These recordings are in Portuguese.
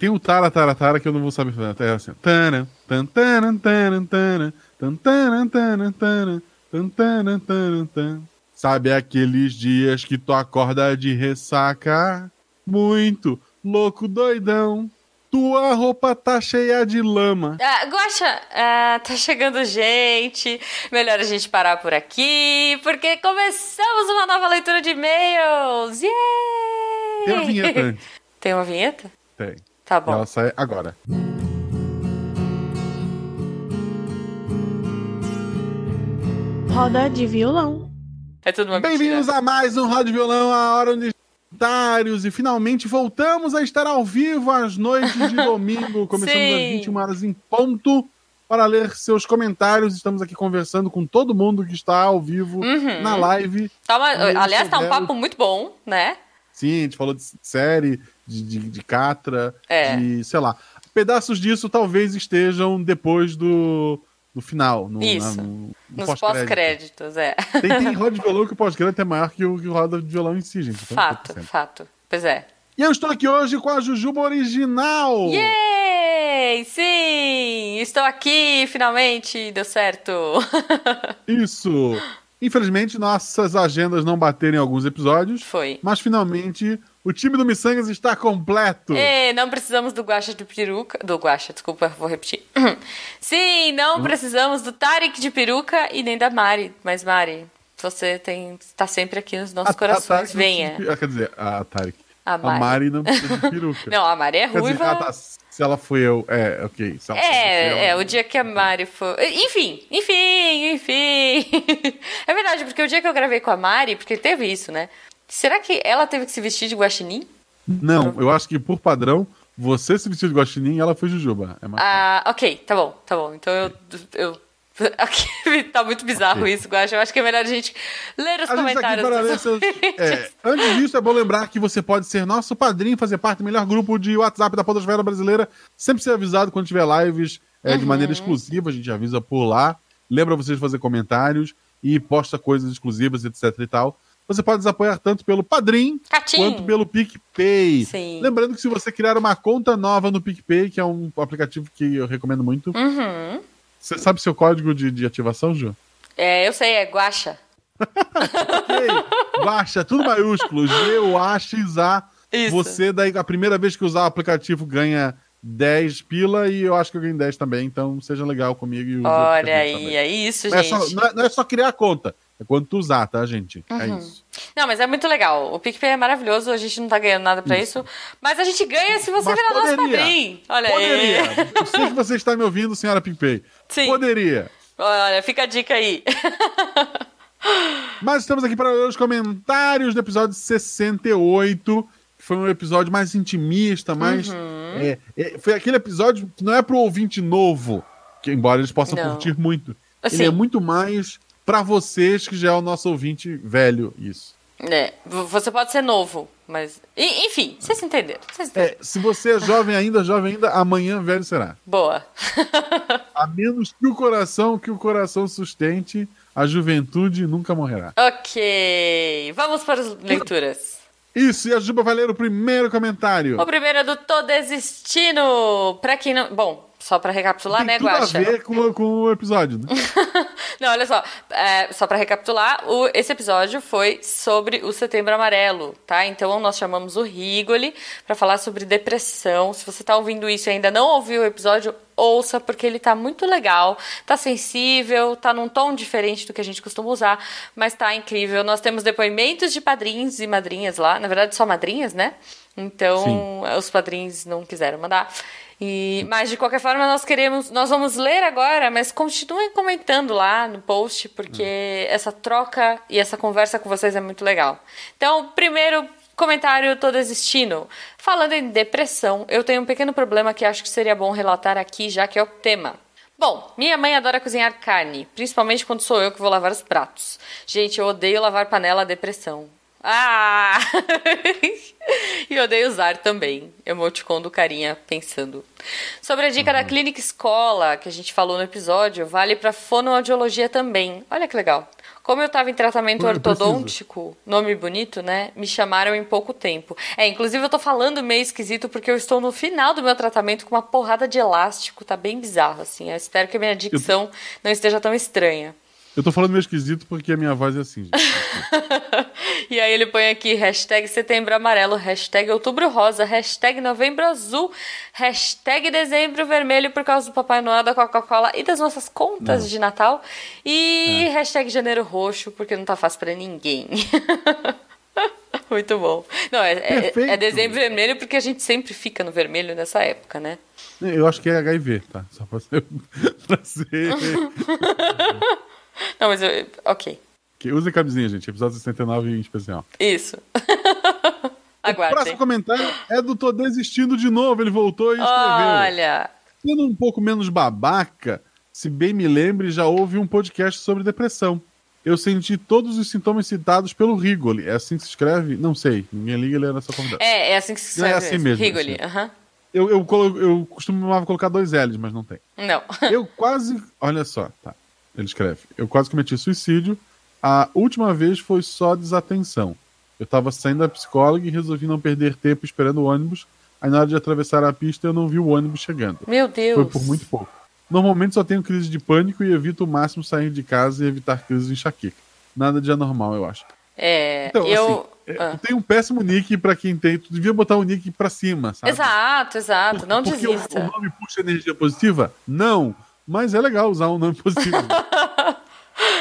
tem o Tara Tara Tara que eu não vou saber fazer. Até assim. Tana, tan, tana, tana, tana, tan, tana, tana, tana, tan, tana, tana, tana. Sabe aqueles dias que tu acorda de ressaca? Muito louco, doidão. Tua roupa tá cheia de lama. Ah, Guaxa, ah, tá chegando gente. Melhor a gente parar por aqui, porque começamos uma nova leitura de e-mails. Yay! Tem uma vinheta antes. Tem uma vinheta? Tem. Tá bom. ela sai agora. Roda de violão. É tudo uma Bem-vindos a mais um Rádio Violão, a hora onde comentários e finalmente voltamos a estar ao vivo às noites de domingo, começando Sim. às 21 horas em ponto para ler seus comentários. Estamos aqui conversando com todo mundo que está ao vivo Uhum. na live. Tá uma- aliás, tá um papo muito bom, né? Sim, a gente falou de série, de, de, de Catra, É. de, sei lá. Pedaços disso talvez estejam depois do, do final. No, Isso. no- no Nos pós-crédito. pós-créditos, é. Tem, tem roda de violão que o pós-crédito é maior que o, que o roda de violão em si, gente. Então, Fato, fica sempre. fato. Pois é. E eu estou aqui hoje com a Jujuba original. Yay! Sim! Estou aqui, finalmente! Deu certo! Isso. Infelizmente, nossas agendas não bateram em alguns episódios, Foi. mas finalmente o time do Missangas está completo. E não precisamos do Guaxa de peruca. Do Guaxa, desculpa, vou repetir. Sim, não precisamos do Tarek de peruca e nem da Mari. Mas, Mari, você tem, está sempre aqui nos nossos A- a corações. Não Venha. de- Quer dizer, a Tarek. A A Mari. Mari não precisa de peruca. Não, a Mari é Quer dizer, ruiva. ah, tá, se ela foi eu. É, ok. Se ela foi É, eu, é, o dia que a Mari for. Enfim, enfim, enfim. é verdade, porque o dia que eu gravei com a Mari, porque teve isso, né? Será que ela teve que se vestir de guaxinim? Não, eu acho que por padrão, você se vestiu de guaxinim e ela foi Jujuba. É Ah, ok, tá bom, tá bom. Então eu. eu tá muito bizarro Ok. isso, Guaxa. Eu acho que é melhor a gente ler os A tá comentários. dos seus... É, antes disso, é bom lembrar que você pode ser nosso padrinho, fazer parte do melhor grupo de WhatsApp da Podosfera Brasileira. Sempre ser avisado quando tiver lives é, de Uhum. maneira exclusiva, a gente avisa por lá. Lembra vocês de fazer comentários e posta coisas exclusivas, etc e tal. Você pode nos apoiar tanto pelo Padrim Catim. quanto pelo PicPay. Sim. Lembrando que se você criar uma conta nova no PicPay, que é um aplicativo que eu recomendo muito, Uhum. você sabe seu código de, de ativação, Ju? É, eu sei, é Guaxa. Ok, baixa, tudo maiúsculo, G-U-A-X-A. Isso. Você, daí, a primeira vez que usar o aplicativo, ganha 10 pila e eu acho que eu ganho 10 também, então seja legal comigo. E Olha aí, também. é isso, Não é, gente. só, não, é, não é só criar a conta, é quando tu usar, tá, gente? É Uhum. isso. Não, mas é muito legal. O PicPay é maravilhoso, a gente não tá ganhando nada pra isso. Mas a gente ganha se você Mas virar nosso poderia. padrinho. Olha Poderia. aí. Eu sei que você está me ouvindo, senhora PicPay. Sim. Poderia. Olha, fica a dica aí. Mas estamos aqui para ler os comentários do episódio 68, que foi um episódio mais intimista, mais. Uhum. é, é, foi aquele episódio que não é pro ouvinte novo, que embora eles possam Não. curtir muito. Assim. Ele é muito mais para vocês que já é o nosso ouvinte velho, isso. É, você pode ser novo, mas. Enfim, vocês entenderam. Vocês entenderam. É, se você é jovem ainda, jovem ainda, amanhã velho será. Boa. A menos que o coração, que o coração sustente, a juventude nunca morrerá. ok. Vamos para as leituras. Isso, e a Juba vai ler o primeiro comentário. O primeiro é do Tô Desistindo. Pra quem não. Bom, só pra recapitular, Tem né, tudo Guaxa? a ver com, com o episódio, né? Não, olha só. É, só pra recapitular, o- esse episódio foi sobre o Setembro Amarelo, tá? Então nós chamamos o Rigoli pra falar sobre depressão. Se você tá ouvindo isso e ainda não ouviu o episódio, ouça, porque ele tá muito legal, tá sensível, tá num tom diferente do que a gente costuma usar, mas tá incrível. Nós temos depoimentos de padrinhos e madrinhas lá, na verdade só madrinhas, né? Então, os padrinhos não quiseram mandar. E, mas de qualquer forma nós queremos, nós vamos ler agora, mas continuem comentando lá no post porque essa troca e essa conversa com vocês é muito legal. Então, primeiro comentário, tô desistindo. Falando em depressão, eu tenho um pequeno problema que acho que seria bom relatar aqui, já que é o tema. Bom, minha mãe adora cozinhar carne, principalmente quando sou eu que vou lavar os pratos. Gente, eu odeio lavar panela, depressão. Ah! e odeio usar também. Emoticon do carinha pensando. Sobre a dica da clínica escola que a gente falou no episódio, vale para fonoaudiologia também. Olha que legal. Como eu estava em tratamento eu ortodôntico, nome bonito, né? Me chamaram em pouco tempo. É, inclusive eu tô falando meio esquisito porque eu estou no final do meu tratamento com uma porrada de elástico, tá bem bizarro, assim. Eu espero que a minha dicção eu... não esteja tão estranha. Eu tô falando meio esquisito porque a minha voz é assim. e aí ele põe aqui hashtag setembro amarelo, hashtag outubro rosa, hashtag novembro azul, hashtag dezembro vermelho por causa do Papai Noel, da Coca-Cola e das nossas contas não. de Natal. E é. hashtag janeiro roxo, porque não tá fácil pra ninguém. Muito bom. Não, é, é, é, dezembro vermelho porque a gente sempre fica no vermelho nessa época, né? Eu acho que é HIV, tá? Só pra ser. pra ser... Não, mas eu. Ok. Que use camisinha, gente. Episódio 69 em especial. Isso. Aguardem. O próximo comentário é do Tô Desistindo de novo. Ele voltou e escreveu. Olha. Sendo um pouco menos babaca, se bem me lembre, já houve um podcast sobre depressão. Eu senti todos os sintomas citados pelo Rigoli. É assim que se escreve? Não sei. Ninguém liga, ele era só convidado. É, é assim que se escreve. É assim mesmo. Rigoli, aham. Assim. Eu, eu, eu costumava colocar dois L's, mas não tem. Não. eu quase. Olha só, tá. Ele escreve: Eu quase cometi suicídio. A última vez foi só desatenção. Eu estava saindo da psicóloga e resolvi não perder tempo esperando o ônibus. Aí na hora de atravessar a pista eu não vi o ônibus chegando. Meu Deus! Foi por muito pouco. Normalmente só tenho crise de pânico e evito o máximo sair de casa e evitar crises de enxaqueca. Nada de anormal, eu acho. É, então, eu... Assim, é, ah. tem um péssimo nick para quem tem. Tu devia botar o nick para cima, sabe? Exato, exato. Não porque desista. O, o nome puxa energia positiva? Não. Mas é legal usar um nome positivo.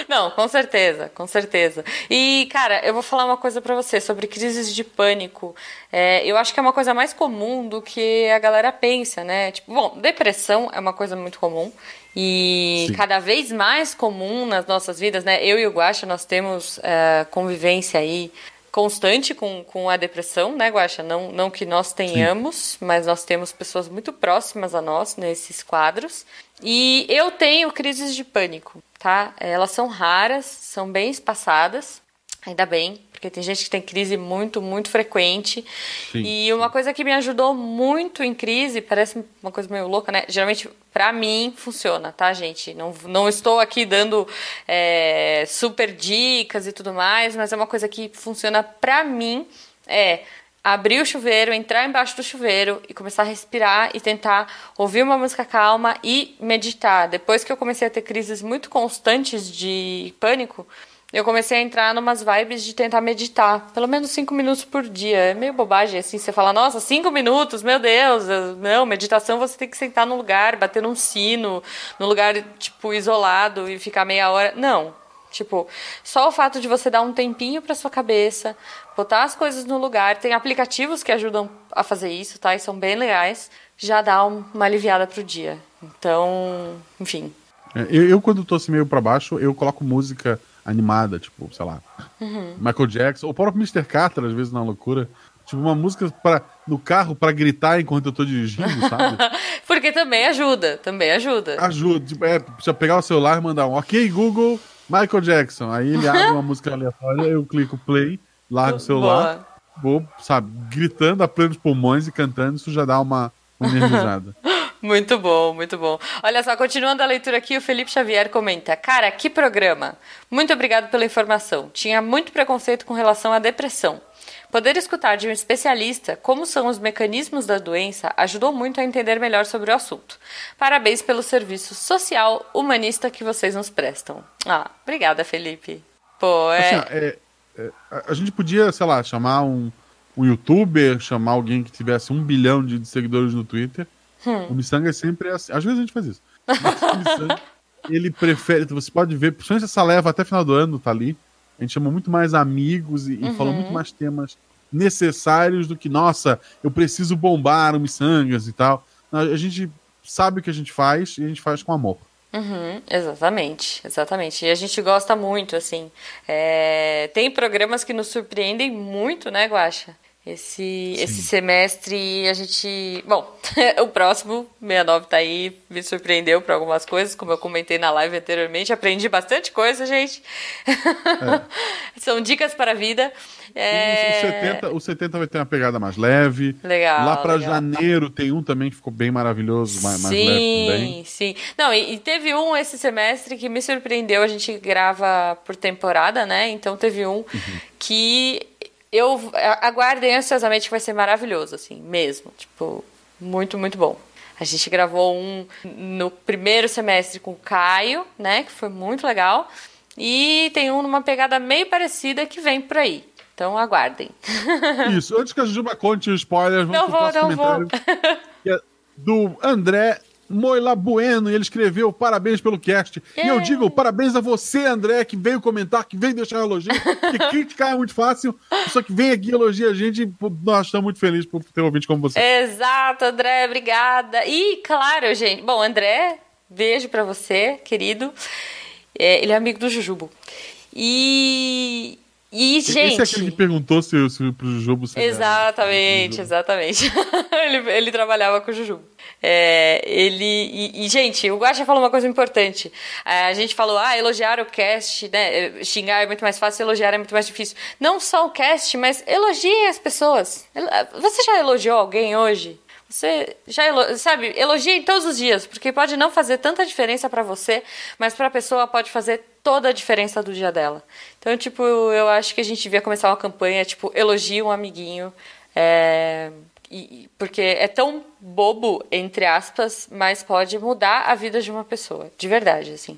Não, com certeza, com certeza. E, cara, eu vou falar uma coisa para você sobre crises de pânico. É, eu acho que é uma coisa mais comum do que a galera pensa, né? Tipo, bom, depressão é uma coisa muito comum e Sim. cada vez mais comum nas nossas vidas, né? Eu e o Guaxa, nós temos é, convivência aí constante com, com a depressão, né, Guaxa? Não, não que nós tenhamos, Sim. mas nós temos pessoas muito próximas a nós nesses quadros. E eu tenho crises de pânico, tá? Elas são raras, são bem espaçadas, ainda bem, porque tem gente que tem crise muito, muito frequente. Sim, e uma coisa que me ajudou muito em crise, parece uma coisa meio louca, né? Geralmente, para mim, funciona, tá, gente? Não, não estou aqui dando é, super dicas e tudo mais, mas é uma coisa que funciona para mim. É abrir o chuveiro, entrar embaixo do chuveiro e começar a respirar e tentar ouvir uma música calma e meditar. Depois que eu comecei a ter crises muito constantes de pânico, eu comecei a entrar numas vibes de tentar meditar, pelo menos cinco minutos por dia. É meio bobagem, assim, você fala, nossa, cinco minutos, meu Deus, não, meditação você tem que sentar num lugar, bater num sino, num lugar, tipo, isolado e ficar meia hora. Não, Tipo, só o fato de você dar um tempinho para sua cabeça, botar as coisas no lugar, tem aplicativos que ajudam a fazer isso, tá? E são bem legais, já dá uma aliviada pro dia. Então, enfim. É, eu, eu, quando tô assim meio para baixo, eu coloco música animada, tipo, sei lá, uhum. Michael Jackson, ou o próprio Mr. Carter, às vezes na loucura. Tipo, uma música para no carro para gritar enquanto eu tô dirigindo, sabe? Porque também ajuda, também ajuda. Ajuda. Tipo, é, precisa pegar o celular e mandar um OK, Google, Michael Jackson. Aí ele abre uma música aleatória, eu clico play, largo o celular, Boa. vou, sabe, gritando a plenos pulmões e cantando, isso já dá uma, uma energizada. Muito bom, muito bom. Olha só, continuando a leitura aqui, o Felipe Xavier comenta: Cara, que programa! Muito obrigado pela informação. Tinha muito preconceito com relação à depressão. Poder escutar de um especialista como são os mecanismos da doença ajudou muito a entender melhor sobre o assunto. Parabéns pelo serviço social humanista que vocês nos prestam. Ah, obrigada, Felipe. Pô, é. Assim, é, é a gente podia, sei lá, chamar um, um youtuber, chamar alguém que tivesse um bilhão de seguidores no Twitter. Hum. O Missanga é sempre assim. Às vezes a gente faz isso. Mas o Missanga, ele prefere. Você pode ver, principalmente essa leva até final do ano, tá ali a gente chamou muito mais amigos e, uhum. e falou muito mais temas necessários do que, nossa, eu preciso bombar o Missangas e tal. A gente sabe o que a gente faz e a gente faz com amor. Uhum, exatamente, exatamente. E a gente gosta muito, assim. É... Tem programas que nos surpreendem muito, né, Guaxa? Esse, esse semestre a gente. Bom, o próximo, 69 tá aí, me surpreendeu para algumas coisas, como eu comentei na live anteriormente. Aprendi bastante coisa, gente. É. São dicas para a vida. É... O, 70, o 70 vai ter uma pegada mais leve. Legal. Lá para janeiro tem um também que ficou bem maravilhoso, mais, mais leve também. Sim, sim. Não, e, e, teve um esse semestre que me surpreendeu. A gente grava por temporada, né? Então teve um uhum. que eu aguardem ansiosamente que vai ser maravilhoso, assim, mesmo. Tipo, muito, muito bom. A gente gravou um no primeiro semestre com o Caio, né? Que foi muito legal. E tem um numa pegada meio parecida que vem por aí. Então aguardem. Isso, antes que a Juba conte os spoilers, vamos não vou, não vou. É do André Moila Bueno, e ele escreveu parabéns pelo cast. Yeah. E eu digo parabéns a você, André, que veio comentar, que veio deixar elogio, que criticar é muito fácil, só que vem aqui elogiar a gente e nós estamos muito felizes por ter um ouvinte como você. Exato, André, obrigada. E claro, gente, bom, André, beijo para você, querido. É, ele é amigo do Jujubo. E e, gente. Esse é aquele que perguntou se, se pro Jujubo Exatamente, exatamente. ele, ele trabalhava com o Jujubo. É, ele. E, e, gente, o Guacha falou uma coisa importante. É, a gente falou, ah, elogiar o cast, né? Xingar é muito mais fácil, elogiar é muito mais difícil. Não só o cast, mas elogie as pessoas. Você já elogiou alguém hoje? Você já elo... sabe, elogie todos os dias, porque pode não fazer tanta diferença para você, mas para a pessoa pode fazer toda a diferença do dia dela. Então, tipo, eu acho que a gente devia começar uma campanha, tipo, elogie um amiguinho, é... e... porque é tão bobo, entre aspas, mas pode mudar a vida de uma pessoa, de verdade, assim.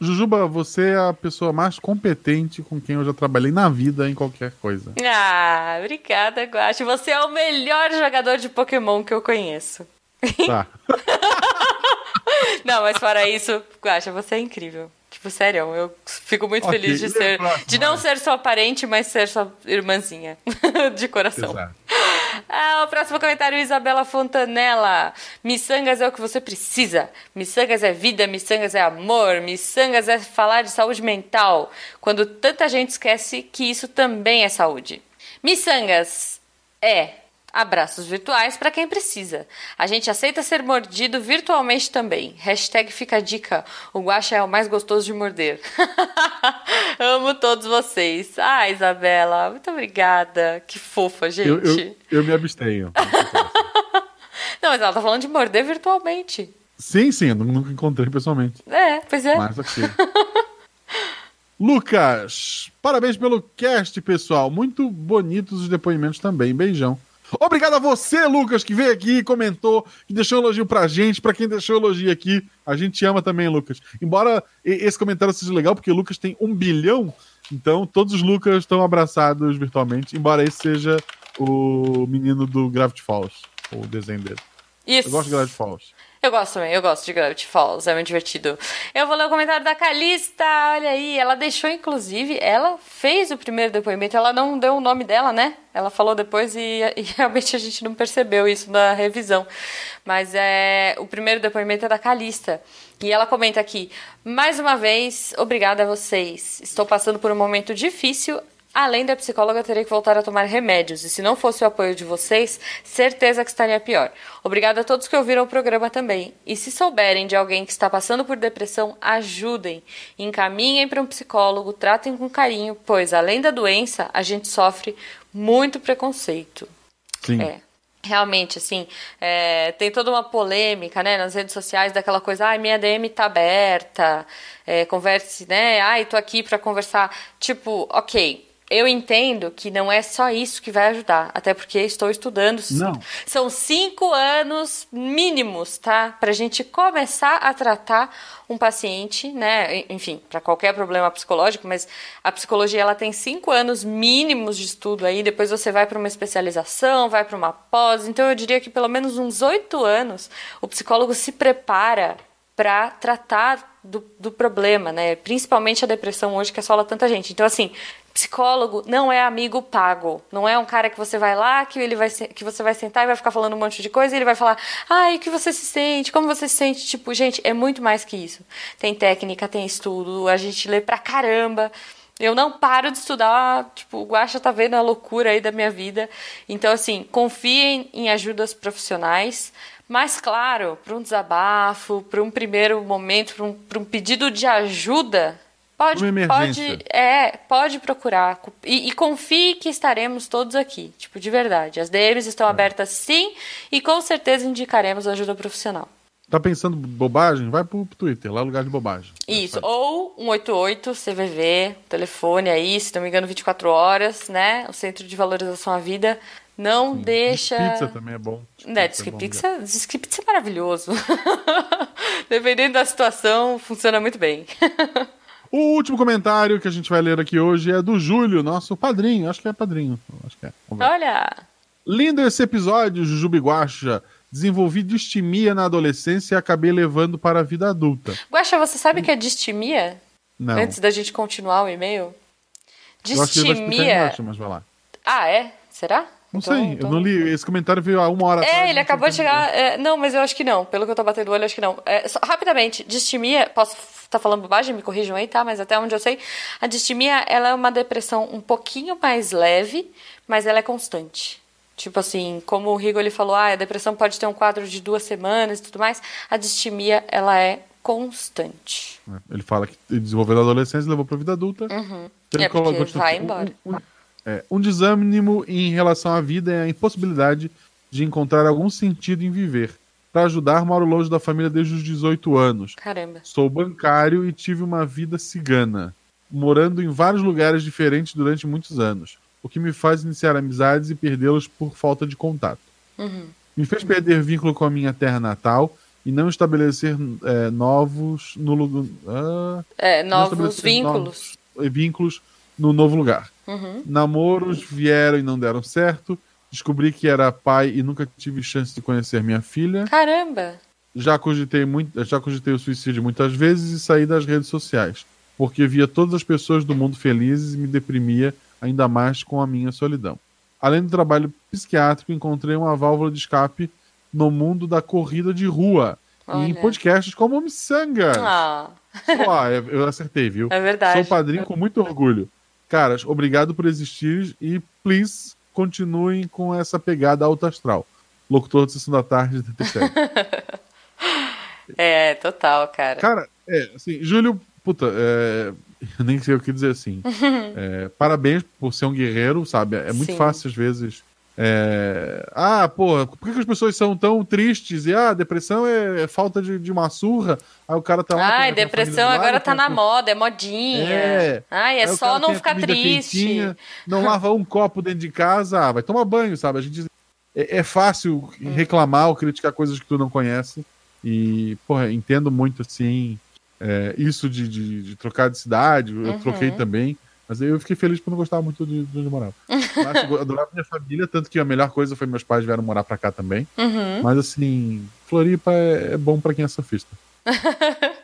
Jujuba, você é a pessoa mais competente com quem eu já trabalhei na vida em qualquer coisa. Ah, obrigada, Guache. Você é o melhor jogador de Pokémon que eu conheço. Tá. não, mas fora isso, Guacha, você é incrível. Tipo, sério, eu fico muito okay, feliz de ser. De não ser sua parente, mas ser sua irmãzinha. de coração. Exato. Ah, o próximo comentário, Isabela Fontanella. Missangas é o que você precisa. Missangas é vida, missangas é amor, missangas é falar de saúde mental. Quando tanta gente esquece que isso também é saúde. Missangas é Abraços virtuais para quem precisa. A gente aceita ser mordido virtualmente também. Hashtag fica a dica. O guacha é o mais gostoso de morder. Amo todos vocês. Ah, Isabela, muito obrigada. Que fofa, gente. Eu, eu, eu me abstenho. Não, mas ela tá falando de morder virtualmente. Sim, sim, eu nunca encontrei pessoalmente. É, pois é. Mas aqui. Lucas, parabéns pelo cast, pessoal. Muito bonitos os depoimentos também. Beijão. Obrigado a você, Lucas, que veio aqui, comentou, que deixou um elogio pra gente, pra quem deixou elogio aqui. A gente ama também, Lucas. Embora esse comentário seja legal, porque o Lucas tem um bilhão, então todos os Lucas estão abraçados virtualmente, embora esse seja o menino do Gravity Falls, o desenho dele. Isso. Eu gosto de Gravity Falls. Eu gosto também, eu gosto de Gravity Falls, é muito divertido. Eu vou ler o comentário da Calista, olha aí, ela deixou, inclusive, ela fez o primeiro depoimento, ela não deu o nome dela, né? Ela falou depois e, e realmente a gente não percebeu isso na revisão. Mas é o primeiro depoimento é da Calista. E ela comenta aqui: mais uma vez, obrigada a vocês. Estou passando por um momento difícil, Além da psicóloga, terei que voltar a tomar remédios, e se não fosse o apoio de vocês, certeza que estaria pior. Obrigada a todos que ouviram o programa também. E se souberem de alguém que está passando por depressão, ajudem. Encaminhem para um psicólogo, tratem com carinho, pois além da doença, a gente sofre muito preconceito. Sim. É. Realmente, assim, é, tem toda uma polêmica, né, nas redes sociais daquela coisa, ai, ah, minha DM tá aberta, é, converse, né, ai, tô aqui para conversar. Tipo, ok, eu entendo que não é só isso que vai ajudar, até porque estou estudando. Não. São cinco anos mínimos, tá? Para a gente começar a tratar um paciente, né? Enfim, para qualquer problema psicológico, mas a psicologia ela tem cinco anos mínimos de estudo aí. Depois você vai para uma especialização, vai para uma pós. Então eu diria que pelo menos uns oito anos o psicólogo se prepara para tratar do, do, problema, né? Principalmente a depressão hoje que assola tanta gente. Então, assim, Psicólogo não é amigo pago. Não é um cara que você vai lá, que ele vai que você vai sentar e vai ficar falando um monte de coisa e ele vai falar: "Ai, o que você se sente? Como você se sente?" Tipo, gente, é muito mais que isso. Tem técnica, tem estudo, a gente lê pra caramba. Eu não paro de estudar, tipo, o Guaxa tá vendo a loucura aí da minha vida. Então, assim, confiem em ajudas profissionais. Mas, claro, para um desabafo, para um primeiro momento, para um, um pedido de ajuda, Pode, pode, é, pode procurar. E, e, confie que estaremos todos aqui. Tipo, de verdade. As DMs estão é. abertas sim e com certeza indicaremos ajuda profissional. Tá pensando bobagem? Vai pro Twitter, lá é lugar de bobagem. Isso, é ou 188 CVV, telefone aí, se não me engano, 24 horas, né? O Centro de Valorização à Vida. Não Sim. deixa. Pizza também é bom. Né, diz que pizza, diz que pizza é maravilhoso. Dependendo da situação, funciona muito bem. O último comentário que a gente vai ler aqui hoje é do Júlio, nosso padrinho. Acho que é padrinho. Acho que é. Olha! Lindo esse episódio, Jujubi Guacha. Desenvolvi distimia na adolescência e acabei levando para a vida adulta. Guacha, você sabe o que é distimia? Não. Antes da gente continuar o e-mail? Distimia. Acho mas vai lá. Ah, é? Será? Não então, sei, então... eu não li. Esse comentário veio há uma hora é, atrás. É, ele acabou de chegar. É, não, mas eu acho que não. Pelo que eu tô batendo o olho, acho que não. É, só, rapidamente, distimia, posso tá falando bobagem, me corrijam aí, tá? Mas até onde eu sei, a distimia, ela é uma depressão um pouquinho mais leve, mas ela é constante. Tipo assim, como o Rigo ele falou, ah, a depressão pode ter um quadro de duas semanas e tudo mais, a distimia, ela é constante. É, ele fala que desenvolveu na adolescência e levou para a vida adulta. Uhum. É porque vai embora. Um, um, é, um desânimo em relação à vida é a impossibilidade de encontrar algum sentido em viver. Para ajudar, moro longe da família desde os 18 anos. Caramba. Sou bancário e tive uma vida cigana, morando em vários lugares diferentes durante muitos anos, o que me faz iniciar amizades e perdê-los por falta de contato. Uhum. Me fez perder vínculo com a minha terra natal e não estabelecer é, novos no lugar. Ah, é, novos vínculos. Novos vínculos no novo lugar. Uhum. Namoros vieram e não deram certo. Descobri que era pai e nunca tive chance de conhecer minha filha. Caramba! Já cogitei, muito, já cogitei o suicídio muitas vezes e saí das redes sociais, porque via todas as pessoas do mundo felizes e me deprimia ainda mais com a minha solidão. Além do trabalho psiquiátrico, encontrei uma válvula de escape no mundo da corrida de rua Olha. e em podcasts como Missangas. Ah. Ó, eu acertei, viu? É verdade. Sou padrinho com muito orgulho. Caras, obrigado por existir e please continuem com essa pegada alto astral. Locutor de Sessão da Tarde de É, total, cara. Cara, é, assim, Júlio, puta, é, eu nem sei o que dizer assim. é, parabéns por ser um guerreiro, sabe? É muito Sim. fácil às vezes é... Ah, pô, por que, as pessoas são tão tristes? E ah, depressão é, é falta de, de, uma surra. Aí o cara tá lá. Ai, depressão agora tá na moda, é modinha. É. Ai, é só não ficar triste. Quentinha, não lava um copo dentro de casa, ah, vai tomar banho, sabe? A gente. É, é fácil hum. reclamar ou criticar coisas que tu não conhece. E, porra, entendo muito assim. É, isso de, de, de, trocar de cidade, eu uhum. troquei também. Mas eu fiquei feliz porque eu não gostava muito de, de onde eu morava. Eu adorava minha família, tanto que a melhor coisa foi meus pais vieram morar pra cá também. Uhum. Mas assim, Floripa é, é bom para quem é surfista.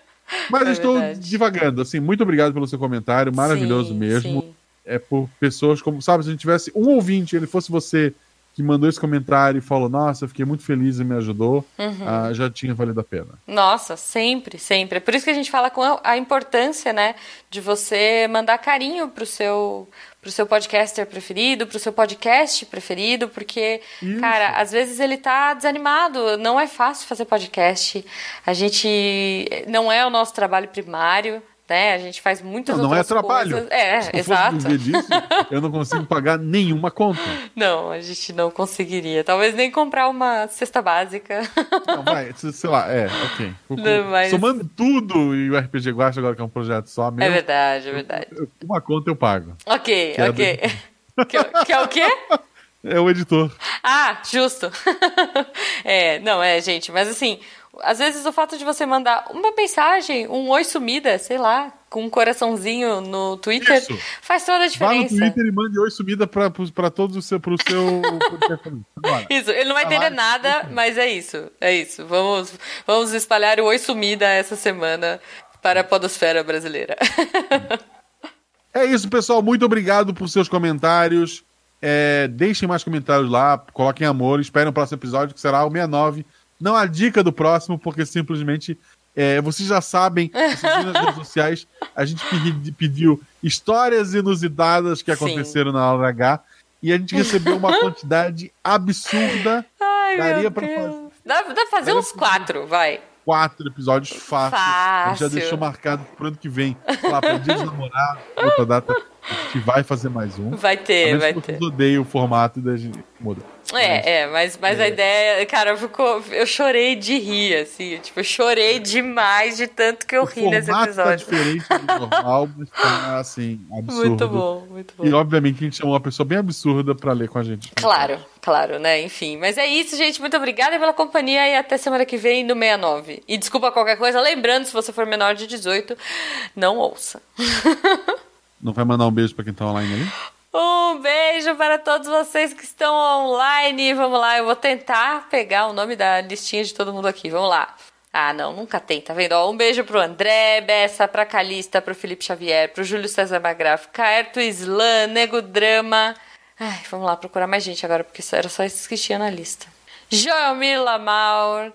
Mas é estou verdade. divagando, assim, muito obrigado pelo seu comentário, maravilhoso sim, mesmo. Sim. É por pessoas como, sabe, se a gente tivesse um ouvinte, ele fosse você que mandou esse comentário e falou: Nossa, eu fiquei muito feliz e me ajudou, uhum. ah, já tinha valido a pena. Nossa, sempre, sempre. É por isso que a gente fala com a, importância, né, de você mandar carinho pro seu pro seu podcaster preferido, pro seu podcast preferido, porque, Isso. cara, às vezes ele tá desanimado, não é fácil fazer podcast. A gente não é o nosso trabalho primário, né? A gente faz muitas não, não é trabalho. Coisas. É, Se exato. Fosse disso, eu não consigo pagar nenhuma conta. Não, a gente não conseguiria. Talvez nem comprar uma cesta básica. Não, vai, sei lá, é, ok. Não, mas... Somando tudo e o RPG Guacha agora que é um projeto só meu. É verdade, é verdade. Eu, uma conta eu pago. Ok, que ok. É do... que, que é o quê? É o editor. Ah, justo. é, não, é, gente, mas assim, às vezes o fato de você mandar uma mensagem, um oi sumida, sei lá, com um coraçãozinho no Twitter, Isso. faz toda a diferença. Vá no Twitter e mande oi sumida para todos o seu, pro seu Isso, ele não vai entender nada, mas é isso. É isso. Vamos, vamos espalhar o oi sumida essa semana para a podosfera brasileira. é isso, pessoal. Muito obrigado por seus comentários. É, deixem mais comentários lá, coloquem amor, esperem o próximo episódio, que será o 69 não a dica do próximo, porque simplesmente É, vocês já sabem, vocês nas redes sociais, a gente pedi- pediu histórias inusitadas que Sim. aconteceram na hora H e a gente recebeu uma quantidade absurda. Ai, Daria pra Deus. fazer- Dá, dá pra fazer Daria uns pra- quatro, vai. Quatro episódios fácil. A gente já deixou marcado pro ano que vem. Lá para dia dos namorados, outra data. A gente vai fazer mais um. Vai ter, vai ter. vocês odeiam o formato e daí a gente muda. É, é, mas, mas a ideia, cara, ficou. Eu chorei de rir, assim. Tipo, eu chorei demais de tanto que eu o ri nesse tá episódio. diferente do normal, mas tá assim, absurdo. Muito bom, muito bom. E obviamente a gente chamou uma pessoa bem absurda pra ler com a gente. Claro, claro, né? Enfim. Mas é isso, gente. Muito obrigada pela companhia e até semana que vem no 69. E desculpa qualquer coisa. Lembrando, se você for menor de 18, não ouça. Não vai mandar um beijo pra quem tá online ali? Um beijo para todos vocês que estão online. Vamos lá, eu vou tentar pegar o nome da listinha de todo mundo aqui. Vamos lá. Ah, não, nunca tem, tá vendo? Ó, um beijo pro André Bessa, pra Calista, pro Felipe Xavier, pro Júlio César Magraf, Caerto Slan, Nego Drama. Ai, vamos lá procurar mais gente agora, porque era só esses que tinha na lista. Joelmir Lamaur,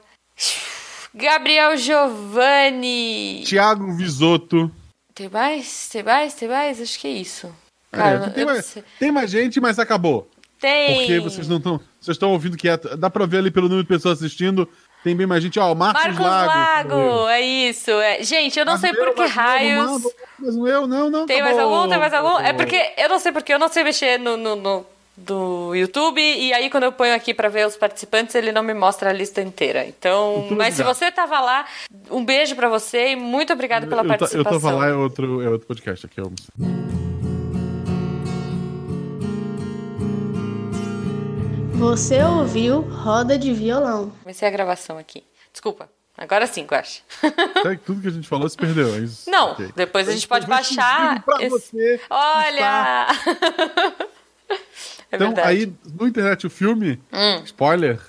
Gabriel Giovanni. Tiago Visoto. Tem mais? Tem mais? Tem mais? Acho que é isso. É, Cara, tem, eu não mais, tem mais gente, mas acabou. Tem. Porque vocês não estão. Vocês estão ouvindo que é- dá pra ver ali pelo número de pessoas assistindo. Tem bem mais gente. Ó, o Marcos, Marcos Lago. Lago, é isso. É. Gente, eu não sei por que raios. Mas não eu, não, não. Tem tá mais algum? Tem mais algum? É porque eu não sei porque eu não sei mexer no, no, no- do YouTube e aí quando eu ponho aqui pra ver os participantes ele não me mostra a lista inteira. Então, mas se obrigado. você tava lá, um beijo pra você e muito obrigada pela eu, ta- eu participação. tava lá, é outro, é outro podcast aqui. Eu... Você ouviu Roda de Violão. Comecei a gravação aqui. Desculpa. Agora sim, Guache. Tudo que a gente falou se perdeu, é isso? Não, Ok. depois a gente pode baixar. esse- você. Olha! é Então, verdade. aí, no internet, o filme, spoiler,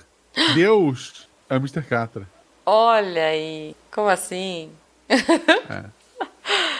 Deus é o Mr. Catra. Olha aí. Como assim?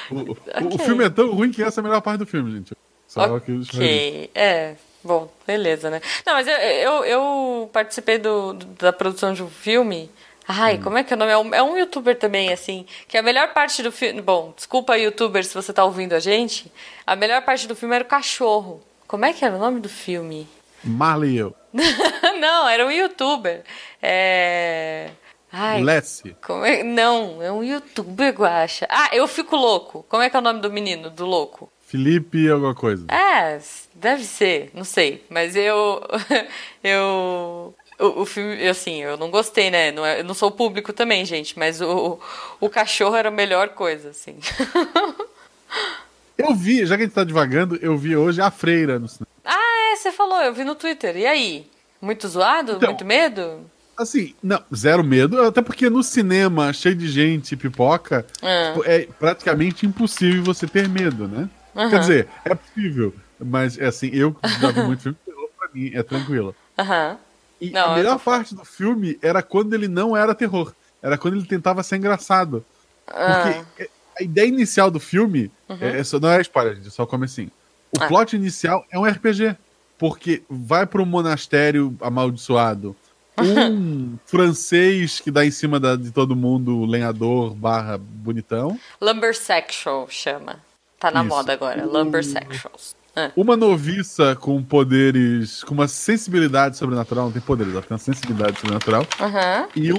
O, o- o Ok. filme é tão ruim que essa é a melhor parte do filme, gente. Só que os Ok, é. Bom, beleza, né? Não, mas eu, eu, eu participei do, da produção de um filme. Ai, como é que é o nome? É um, é um youtuber também, assim. Que a melhor parte do filme. Bom, desculpa, youtuber, se você tá ouvindo a gente. A melhor parte do filme era o cachorro. Como é que era o nome do filme? Marley e eu. Não, era um youtuber. É. Ai, Lessie. como é... Não, é um youtuber, Guacha. Ah, eu fico louco. Como é que é o nome do menino, do louco? Felipe alguma coisa. É, deve ser, não sei. Mas eu. eu. O, o filme, assim, eu não gostei, né? Não é- eu não sou público também, gente, mas o, o cachorro era a melhor coisa, assim. Eu vi, já que a gente tá devagando, eu vi hoje a Freira no cinema. ah, é, você falou, eu vi no Twitter. E aí? Muito zoado? Então, Muito medo? Assim, não, zero medo, até porque no cinema, cheio de gente, pipoca, Ah. é praticamente impossível você ter medo, né? Quer dizer, é possível, mas assim, eu que já vi muito filme, pra mim é tranquilo. Aham. E Não, a melhor tô- parte do filme era quando ele não era terror, era quando ele tentava ser engraçado. Ah. Porque a ideia inicial do filme, Uhum. é, é só, não é spoiler, gente, é só o comecinho. O Ah. plot inicial é um RPG, porque vai para um monastério amaldiçoado, um francês que dá em cima da- de todo mundo, lenhador barra bonitão, Lumbersexual chama. Tá na Isso. moda agora, Lumbersexuals. Ah. uma noviça com poderes, com uma sensibilidade sobrenatural, não tem poderes, ela tem uma sensibilidade sobrenatural, Aham. e um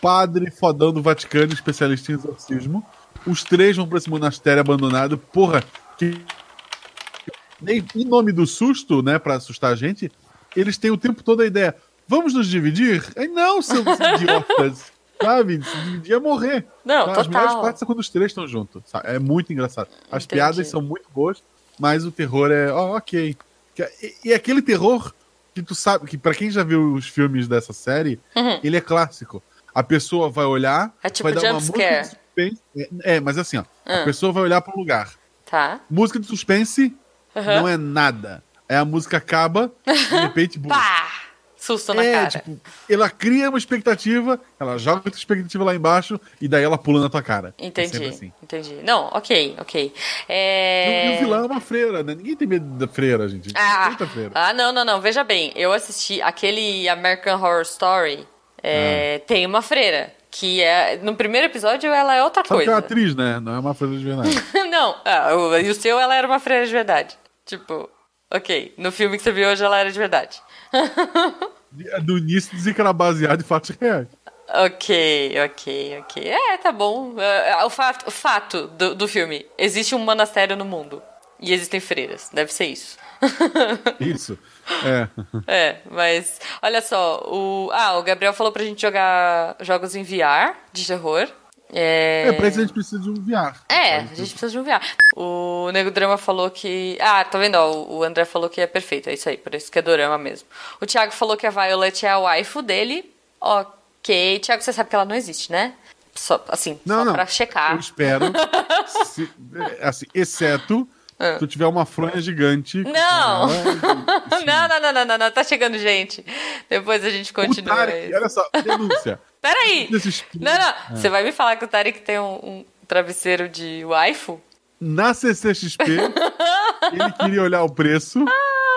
padre fodão do Vaticano, especialista em exorcismo. Os três vão pra esse monastério abandonado. Porra, que. Nem, em nome do susto, né, pra assustar a gente, eles têm o tempo todo a ideia: vamos nos dividir? Aí não, seus idiotas. Sabe? Se dividir é morrer. Não? As melhores partes são quando os três estão juntos. sabe? É muito engraçado. As Entendi. piadas são muito boas, mas o terror é. ó, ok. Que- E, e aquele terror que tu sabe, que pra quem já viu os filmes dessa série, Uhum. ele é clássico. A pessoa vai olhar, É tipo vai dar uma música de suspense. É, é, mas assim, ó. Ah. A pessoa vai olhar pro lugar. Tá. Música de suspense Aham. não é nada. Aí a música acaba, de repente. Pá! Susto na É, cara. tipo, ela cria uma expectativa, ela joga outra expectativa lá embaixo e daí ela pula na tua cara. É Entendi, sempre assim. entendi. Não, ok, ok. E o- É... E o vilão é uma freira, né? Ninguém tem medo da freira, gente. Ah, freira. ah, não, não, não. Veja bem, eu assisti aquele American Horror Story. É. Tem uma freira Que é. No primeiro episódio ela é outra coisa. que é uma atriz, né? Não é uma freira de verdade. Não, ah, o- e o seu ela era uma freira de verdade. Tipo, ok. No filme que você viu hoje ela era de verdade. No início dizia que era baseado em fatos reais. Ok, ok, ok. É, tá bom. É, o fato, o fato do, do filme: existe um monastério no mundo. E existem freiras. Deve ser isso. Isso. É. É, mas olha só, o. Ah, o Gabriel falou pra gente jogar jogos em VR de terror. É, É, pra isso a gente precisa de um VR. É, a gente precisa de um VR. O Nego Drama falou que. Ah, tá vendo? Ó, o André falou que é perfeito, é isso aí, por isso que é dorama mesmo. O Thiago falou que a Violet é a waifu dele. Ok. Thiago, você sabe que ela não existe, né? Só, assim, Não, só não. pra checar. Eu espero. se- é, assim, exceto se tu tiver uma fronha gigante. Ah. Não! ela, não, não, não, não, não, não, tá chegando gente. Depois a gente O continua. Tarek, olha só, denúncia. Peraí! Não, não, você vai me falar que o Tarek tem um, um travesseiro de waifu? Na CCXP, ele queria olhar o preço,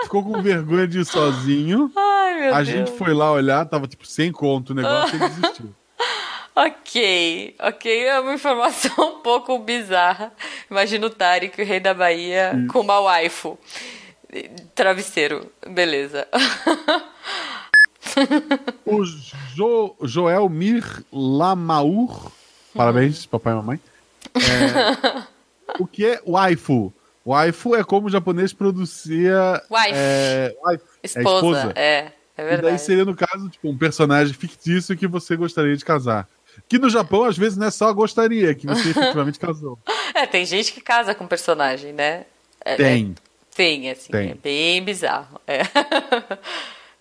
ficou com vergonha de ir sozinho. Ai, meu A Deus. gente foi lá olhar, tava tipo sem conto o negócio e ele desistiu. Ok, ok, é uma informação um pouco bizarra. Imagina o Tarek, o rei da Bahia, com uma waifu. Travesseiro, beleza. O jo, Joel Mir Lamaur, parabéns, papai e mamãe. É, o que é waifu? Waifu é como o japonês pronuncia. Wife. É, wife, é Esposa, é, é, E daí verdade. seria, no caso, tipo, um personagem fictício que você gostaria de casar. Que no Japão, às vezes, não é só gostaria, que você efetivamente casou. É, tem gente que casa com personagem, né? É, Tem. é- tem, assim, Tem. é bem bizarro. É.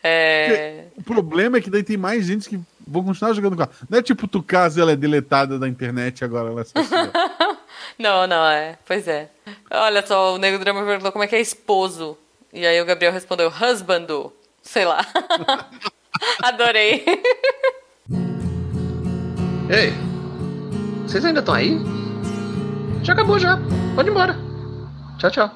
É, O problema é que daí tem mais gente que vão continuar jogando com ela. Não é tipo, tu casa ela é deletada da internet agora ela é. Não, não, é. Pois é. Olha só, o Nego Drama perguntou como é que é esposo. E aí o Gabriel respondeu, husbando. Sei lá. Adorei. Ei, vocês ainda estão aí? Já acabou já. Pode ir embora. Tchau, tchau.